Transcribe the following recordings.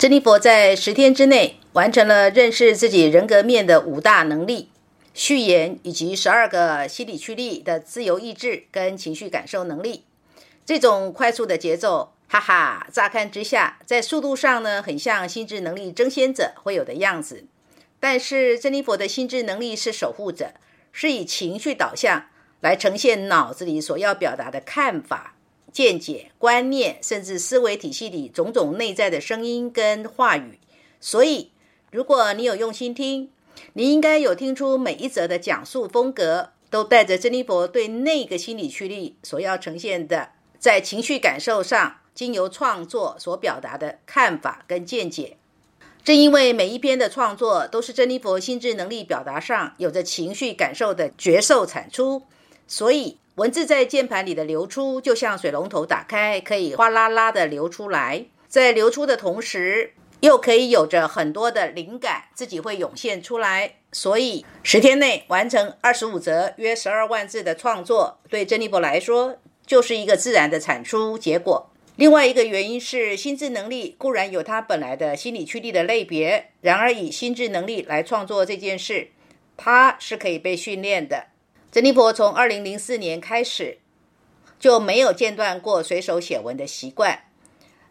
珍妮佛在十天之内完成了认识自己人格面的五大能力、序言以及十二个心理驱力的自由意志跟情绪感受能力。这种快速的节奏，哈哈，乍看之下，在速度上呢，很像心智能力争先者会有的样子。但是珍妮佛的心智能力是守护者，是以情绪导向来呈现脑子里所要表达的看法。见解、观念，甚至思维体系里种种内在的声音跟话语。所以，如果你有用心听，你应该有听出每一则的讲述风格都带着珍妮佛对那个心理驱力所要呈现的，在情绪感受上经由创作所表达的看法跟见解。正因为每一篇的创作都是珍妮佛心智能力表达上有着情绪感受的绝受产出，所以。文字在键盘里的流出，就像水龙头打开，可以哗啦啦的流出来。在流出的同时，又可以有着很多的灵感，自己会涌现出来。所以十天内完成二十五则约十二万字的创作，对珍妮博来说就是一个自然的产出结果。另外一个原因是，心智能力固然有它本来的心理驱力的类别，然而以心智能力来创作这件事，它是可以被训练的。珍妮佛从二零零四年开始就没有间断过随手写文的习惯，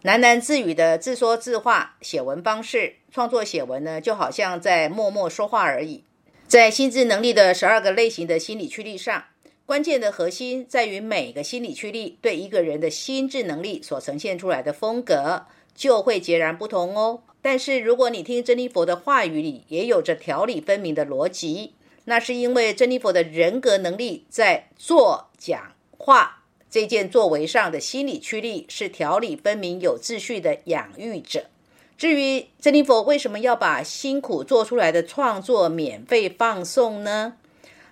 喃喃自语的自说自话写文方式，创作写文呢，就好像在默默说话而已。在心智能力的十二个类型的心理驱力上，关键的核心在于每个心理驱力对一个人的心智能力所呈现出来的风格就会截然不同哦。但是如果你听珍妮佛的话语里也有着条理分明的逻辑。那是因为珍妮佛的人格能力在做讲话这件作为上的心理驱力是条理分明、有秩序的养育者。至于珍妮佛为什么要把辛苦做出来的创作免费放送呢？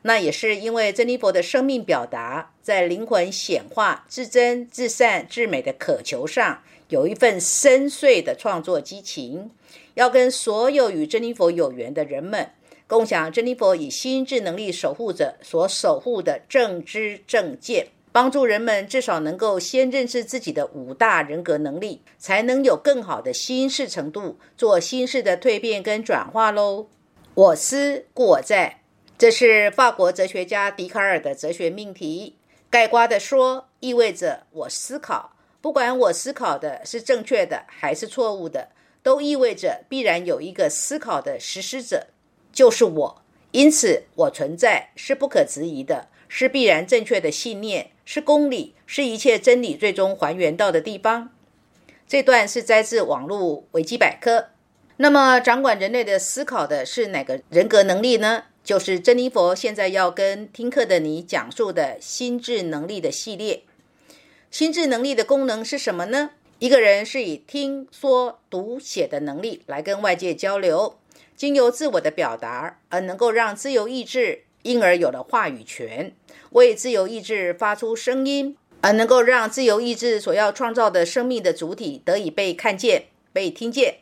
那也是因为珍妮佛的生命表达在灵魂显化、至真、至善、至美的渴求上有一份深邃的创作激情，要跟所有与珍妮佛有缘的人们。共享珍妮佛以心智能力守护者所守护的正知正见，帮助人们至少能够先认识自己的五大人格能力，才能有更好的心事程度，做心事的蜕变跟转化喽。我思故我在，这是法国哲学家笛卡尔的哲学命题。盖瓜的说，意味着我思考，不管我思考的是正确的还是错误的，都意味着必然有一个思考的实施者。就是我，因此我存在是不可质疑的，是必然正确的信念，是公理，是一切真理最终还原到的地方。这段是摘自网络维基百科。那么，掌管人类的思考的是哪个人格能力呢？就是珍妮佛现在要跟听课的你讲述的心智能力的系列。心智能力的功能是什么呢？一个人是以听说读写的能力来跟外界交流。经由自我的表达，而能够让自由意志因而有了话语权，为自由意志发出声音，而能够让自由意志所要创造的生命的主体得以被看见、被听见。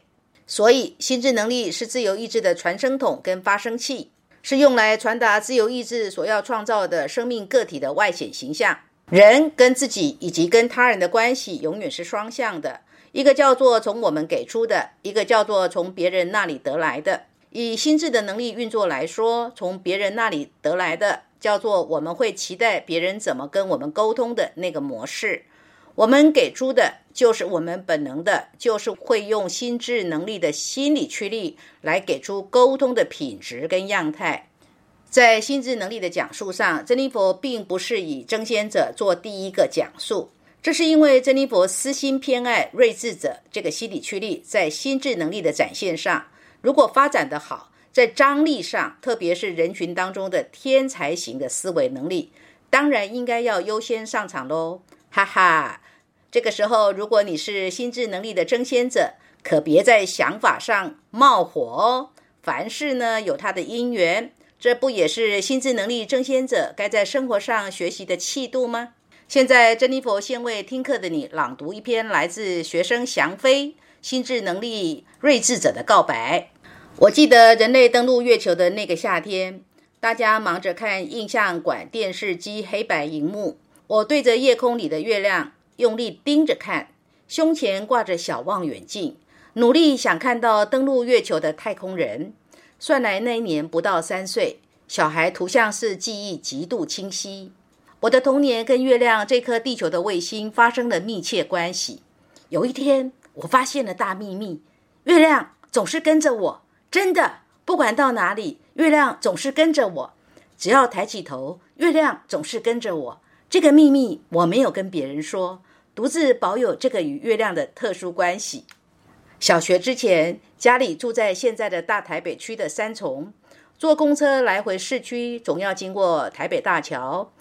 所以，心智能力是自由意志的传声筒跟发声器，是用来传达自由意志所要创造的生命个体的外显形象。人跟自己以及跟他人的关系永远是双向的。一个叫做从我们给出的，一个叫做从别人那里得来的。以心智的能力运作来说，从别人那里得来的叫做我们会期待别人怎么跟我们沟通的那个模式。我们给出的就是我们本能的，就是会用心智能力的心理驱力来给出沟通的品质跟样态。在心智能力的讲述上，珍妮佛并不是以争先者做第一个讲述。这是因为珍妮佛私心偏爱睿智者这个心理驱力，在心智能力的展现上，如果发展的好，在张力上，特别是人群当中的天才型的思维能力，当然应该要优先上场喽！哈哈，这个时候，如果你是心智能力的争先者，可别在想法上冒火哦。凡事呢有它的因缘，这不也是心智能力争先者该在生活上学习的气度吗？现在，珍妮佛先为听课的你朗读一篇来自学生翔飞心智能力睿智者的告白。我记得人类登陆月球的那个夏天，大家忙着看印象馆电视机黑白荧幕，我对着夜空里的月亮用力盯着看，胸前挂着小望远镜，努力想看到登陆月球的太空人。算来那一年不到三岁，小孩图像是记忆极度清晰。我的童年跟月亮这颗地球的卫星发生了密切关系。有一天，我发现了大秘密：月亮总是跟着我，真的，不管到哪里，月亮总是跟着我。只要抬起头，月亮总是跟着我。这个秘密我没有跟别人说，独自保有这个与月亮的特殊关系。小学之前，家里住在现在的大台北区的三重，坐公车来回市区，总要经过台北大桥。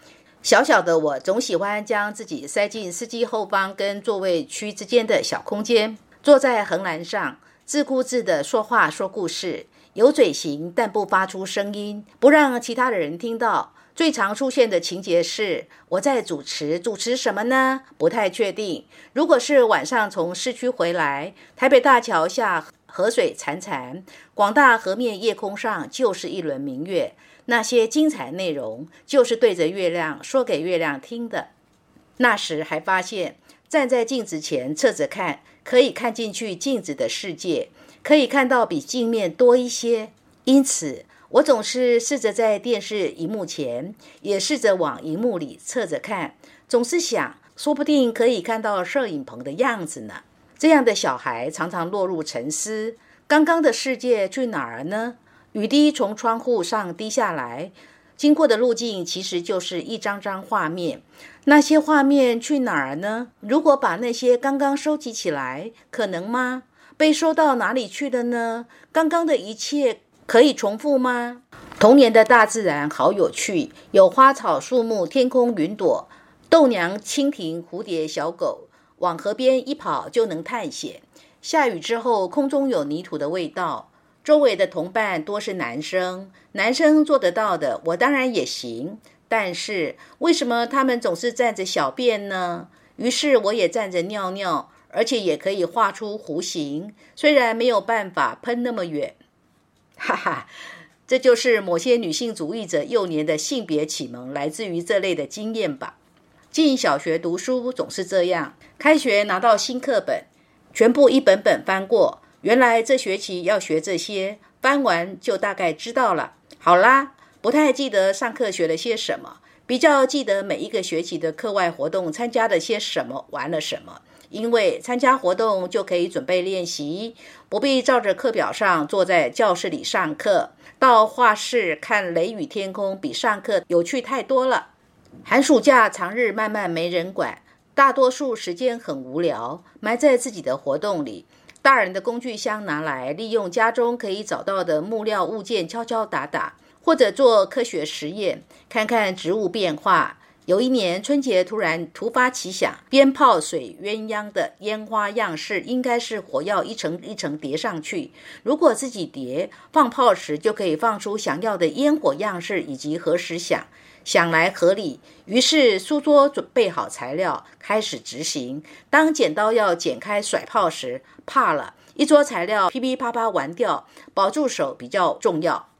小小的我总喜欢将自己塞进司机后方跟座位区之间的小空间，坐在横栏上，自顾自地说话说故事，有嘴型但不发出声音，不让其他的人听到。最常出现的情节是我在主持，主持什么呢？不太确定。如果是晚上从市区回来，台北大桥下河水潺潺，广大河面夜空上就是一轮明月。那些精彩内容就是对着月亮说给月亮听的。那时还发现，站在镜子前侧着看，可以看进去镜子的世界，可以看到比镜面多一些。因此。我总是试着在电视荧幕前，也试着往荧幕里侧着看，总是想，说不定可以看到摄影棚的样子呢。这样的小孩常常落入沉思：刚刚的世界去哪儿呢？雨滴从窗户上滴下来，经过的路径其实就是一张张画面。那些画面去哪儿呢？如果把那些刚刚收集起来，可能吗？被收到哪里去了呢？刚刚的一切。可以重复吗？童年的大自然好有趣，有花草树木、天空云朵、豆娘、蜻蜓、蝴蝶、小狗，往河边一跑就能探险。下雨之后，空中有泥土的味道。周围的同伴多是男生，男生做得到的，我当然也行。但是为什么他们总是站着小便呢？于是我也站着尿尿，而且也可以画出弧形，虽然没有办法喷那么远。哈哈，这就是某些女性主义者幼年的性别启蒙，来自于这类的经验吧。进小学读书总是这样，开学拿到新课本，全部一本本翻过。原来这学期要学这些，翻完就大概知道了。好啦，不太记得上课学了些什么，比较记得每一个学期的课外活动参加了些什么，玩了什么。因为参加活动就可以准备练习，不必照着课表上坐在教室里上课。到画室看雷雨天空，比上课有趣太多了。寒暑假长日慢慢没人管，大多数时间很无聊，埋在自己的活动里。大人的工具箱拿来，利用家中可以找到的木料物件敲敲打打，或者做科学实验，看看植物变化。有一年春节，突然突发奇想，鞭炮水鸳鸯的烟花样式应该是火药一层一层叠上去。如果自己叠放炮时，就可以放出想要的烟火样式以及何时响，想来合理。于是书桌准备好材料，开始执行。当剪刀要剪开甩炮时，怕了一桌材料噼噼啪啪完掉，保住手比较重要。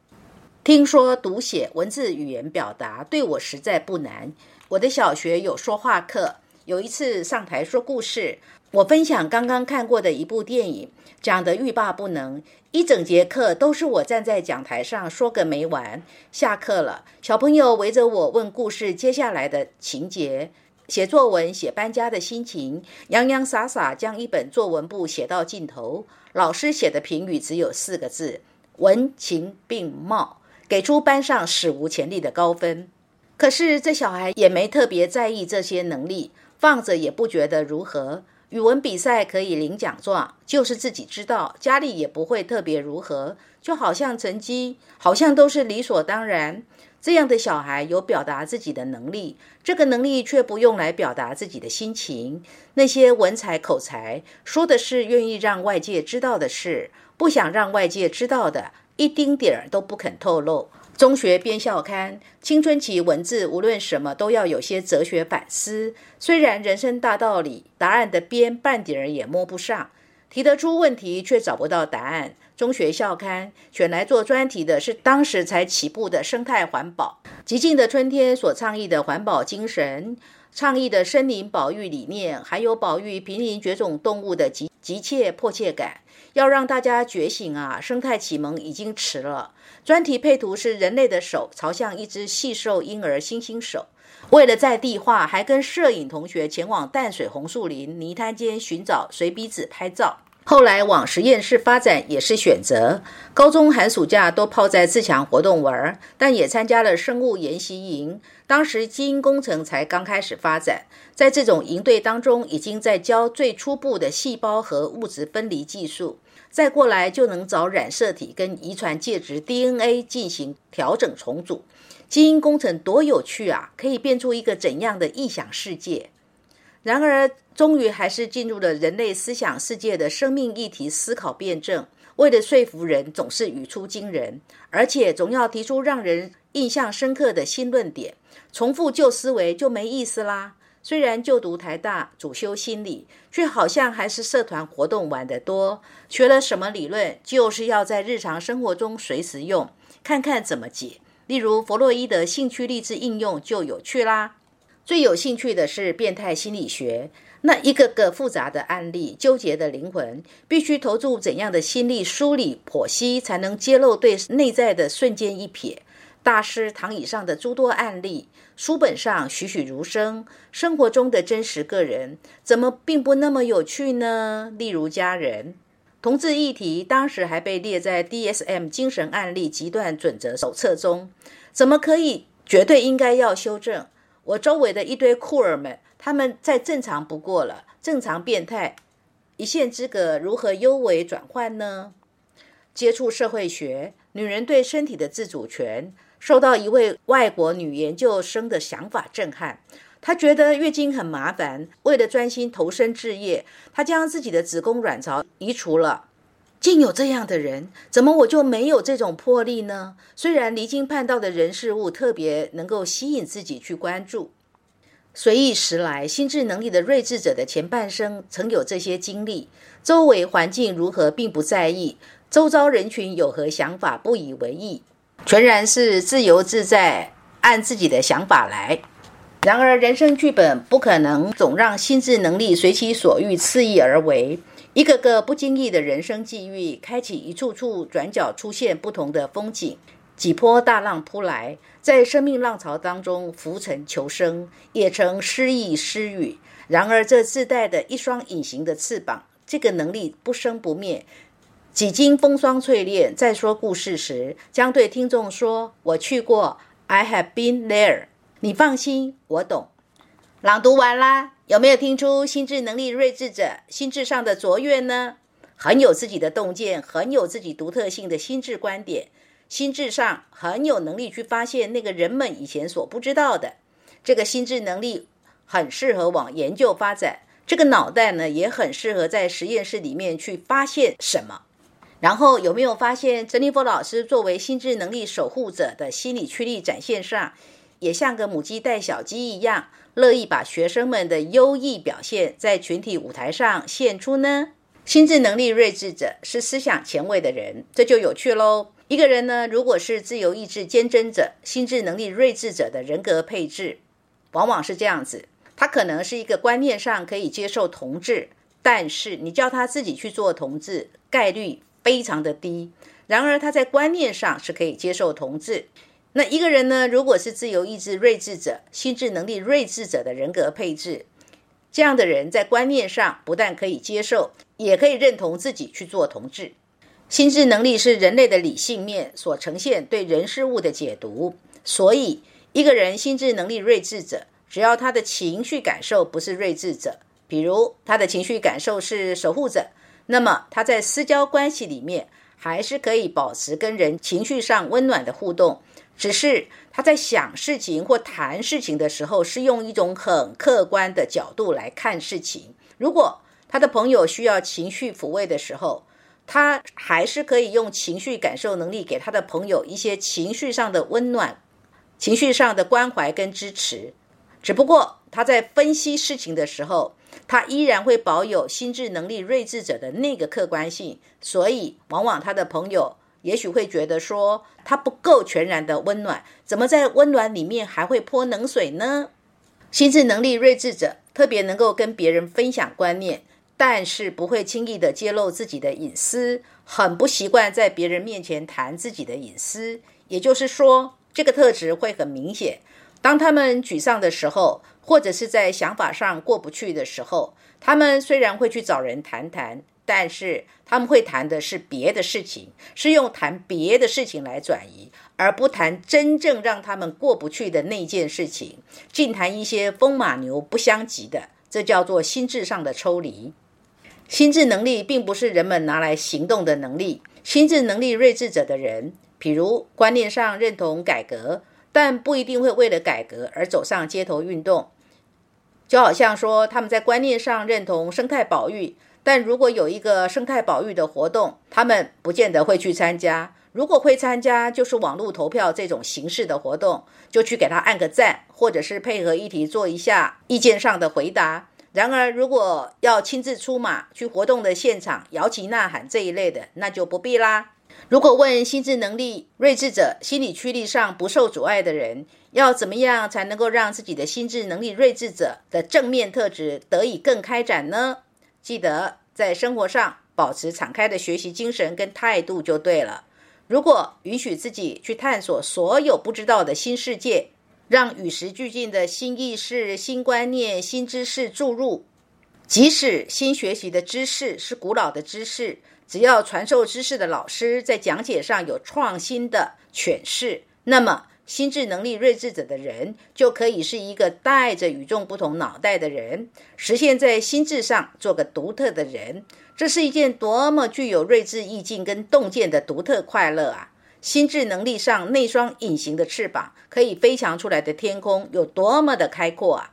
听说读写文字语言表达对我实在不难。我的小学有说话课，有一次上台说故事，我分享刚刚看过的一部电影，讲得欲罢不能。一整节课都是我站在讲台上说个没完。下课了，小朋友围着我问故事接下来的情节，写作文写搬家的心情，洋洋洒洒将一本作文簿写到尽头。老师写的评语只有四个字：文情并茂。给出班上史无前例的高分，可是这小孩也没特别在意这些能力，放着也不觉得如何。语文比赛可以领奖状，就是自己知道，家里也不会特别如何，就好像成绩好像都是理所当然。这样的小孩有表达自己的能力，这个能力却不用来表达自己的心情。那些文采口才，说的是愿意让外界知道的事，不想让外界知道的。一丁点儿都不肯透露。中学编校刊，青春期文字无论什么都要有些哲学反思。虽然人生大道理答案的边半点儿也摸不上，提得出问题却找不到答案。中学校刊选来做专题的是当时才起步的生态环保，极静的春天所倡议的环保精神，倡议的森林保育理念，还有保育濒临绝种动物的急急切迫切感。要让大家觉醒啊！生态启蒙已经迟了。专题配图是人类的手朝向一只细瘦婴儿猩猩手。为了在地化，还跟摄影同学前往淡水红树林泥滩间寻找水笔子拍照。后来往实验室发展也是选择。高中寒暑假都泡在自强活动玩，但也参加了生物研习营。当时基因工程才刚开始发展，在这种营队当中，已经在教最初步的细胞和物质分离技术。再过来就能找染色体跟遗传介质 DNA 进行调整重组，基因工程多有趣啊！可以变出一个怎样的异想世界？然而，终于还是进入了人类思想世界的生命议题思考辩证。为了说服人，总是语出惊人，而且总要提出让人印象深刻的新论点。重复旧思维就没意思啦。虽然就读台大，主修心理，却好像还是社团活动玩得多。学了什么理论，就是要在日常生活中随时用，看看怎么解。例如弗洛伊德兴趣励志应用就有趣啦。最有兴趣的是变态心理学，那一个个复杂的案例，纠结的灵魂，必须投注怎样的心力梳理剖析，才能揭露对内在的瞬间一瞥。大师躺椅上的诸多案例，书本上栩栩如生，生活中的真实个人，怎么并不那么有趣呢？例如家人，同志议题当时还被列在 DSM 精神案例极段准则手册中，怎么可以绝对应该要修正？我周围的一堆酷儿们，他们再正常不过了，正常变态一线之隔，如何优为转换呢？接触社会学，女人对身体的自主权。受到一位外国女研究生的想法震撼，她觉得月经很麻烦，为了专心投身置业，她将自己的子宫卵巢移除了。竟有这样的人，怎么我就没有这种魄力呢？虽然离经叛道的人事物特别能够吸引自己去关注，随意时来，心智能力的睿智者的前半生曾有这些经历，周围环境如何并不在意，周遭人群有何想法不以为意。全然是自由自在，按自己的想法来。然而，人生剧本不可能总让心智能力随其所欲肆意而为。一个个不经意的人生际遇，开启一处处转角，出现不同的风景。几波大浪扑来，在生命浪潮当中浮沉求生，也曾失意失语。然而，这自带的一双隐形的翅膀，这个能力不生不灭。几经风霜淬炼，在说故事时，将对听众说：“我去过，I have been there。”你放心，我懂。朗读完啦，有没有听出心智能力睿智者心智上的卓越呢？很有自己的洞见，很有自己独特性的心智观点，心智上很有能力去发现那个人们以前所不知道的。这个心智能力很适合往研究发展，这个脑袋呢也很适合在实验室里面去发现什么。然后有没有发现，陈立波老师作为心智能力守护者的心理驱力展现上，也像个母鸡带小鸡一样，乐意把学生们的优异表现在群体舞台上献出呢？心智能力睿智者是思想前卫的人，这就有趣喽。一个人呢，如果是自由意志坚贞者，心智能力睿智者的人格配置，往往是这样子：他可能是一个观念上可以接受同志，但是你叫他自己去做同志，概率。非常的低，然而他在观念上是可以接受同志。那一个人呢，如果是自由意志睿智者、心智能力睿智者的人格配置，这样的人在观念上不但可以接受，也可以认同自己去做同志。心智能力是人类的理性面所呈现对人事物的解读，所以一个人心智能力睿智者，只要他的情绪感受不是睿智者，比如他的情绪感受是守护者。那么他在私交关系里面还是可以保持跟人情绪上温暖的互动，只是他在想事情或谈事情的时候是用一种很客观的角度来看事情。如果他的朋友需要情绪抚慰的时候，他还是可以用情绪感受能力给他的朋友一些情绪上的温暖、情绪上的关怀跟支持。只不过他在分析事情的时候。他依然会保有心智能力睿智者的那个客观性，所以往往他的朋友也许会觉得说他不够全然的温暖，怎么在温暖里面还会泼冷水呢？心智能力睿智者特别能够跟别人分享观念，但是不会轻易的揭露自己的隐私，很不习惯在别人面前谈自己的隐私。也就是说，这个特质会很明显。当他们沮丧的时候，或者是在想法上过不去的时候，他们虽然会去找人谈谈，但是他们会谈的是别的事情，是用谈别的事情来转移，而不谈真正让他们过不去的那件事情，尽谈一些风马牛不相及的。这叫做心智上的抽离。心智能力并不是人们拿来行动的能力。心智能力睿智者的人，譬如观念上认同改革，但不一定会为了改革而走上街头运动。就好像说，他们在观念上认同生态保育，但如果有一个生态保育的活动，他们不见得会去参加。如果会参加，就是网络投票这种形式的活动，就去给他按个赞，或者是配合议题做一下意见上的回答。然而，如果要亲自出马去活动的现场摇旗呐喊这一类的，那就不必啦。如果问心智能力睿智者、心理驱力上不受阻碍的人，要怎么样才能够让自己的心智能力睿智者的正面特质得以更开展呢？记得在生活上保持敞开的学习精神跟态度就对了。如果允许自己去探索所有不知道的新世界，让与时俱进的新意识、新观念、新知识注入，即使新学习的知识是古老的知识，只要传授知识的老师在讲解上有创新的诠释，那么心智能力睿智者的人就可以是一个带着与众不同脑袋的人，实现在心智上做个独特的人。这是一件多么具有睿智意境跟洞见的独特快乐啊！心智能力上那双隐形的翅膀，可以飞翔出来的天空有多么的开阔啊！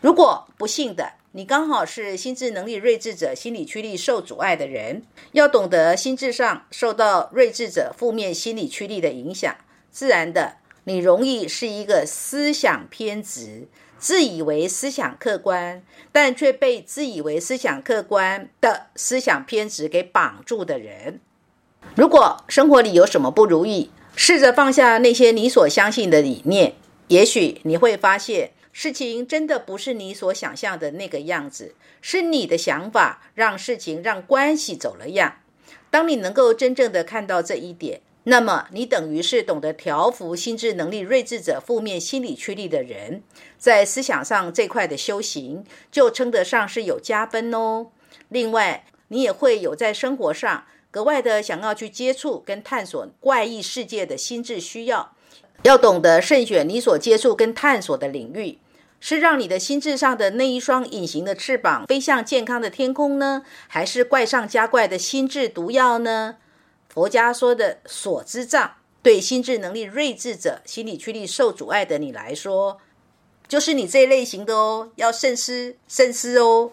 如果不幸的你刚好是心智能力睿智者心理驱力受阻碍的人，要懂得心智上受到睿智者负面心理驱力的影响，自然的你容易是一个思想偏执。自以为思想客观，但却被自以为思想客观的思想偏执给绑住的人。如果生活里有什么不如意，试着放下那些你所相信的理念，也许你会发现事情真的不是你所想象的那个样子，是你的想法让事情让关系走了样。当你能够真正的看到这一点。那么，你等于是懂得调服心智能力睿智者负面心理驱力的人，在思想上这块的修行就称得上是有加分哦。另外，你也会有在生活上格外的想要去接触跟探索怪异世界的心智需要，要懂得慎选你所接触跟探索的领域，是让你的心智上的那一双隐形的翅膀飞向健康的天空呢，还是怪上加怪的心智毒药呢？佛家说的所知障，对心智能力睿智者、心理驱力受阻碍的你来说，就是你这一类型的哦，要慎思慎思哦。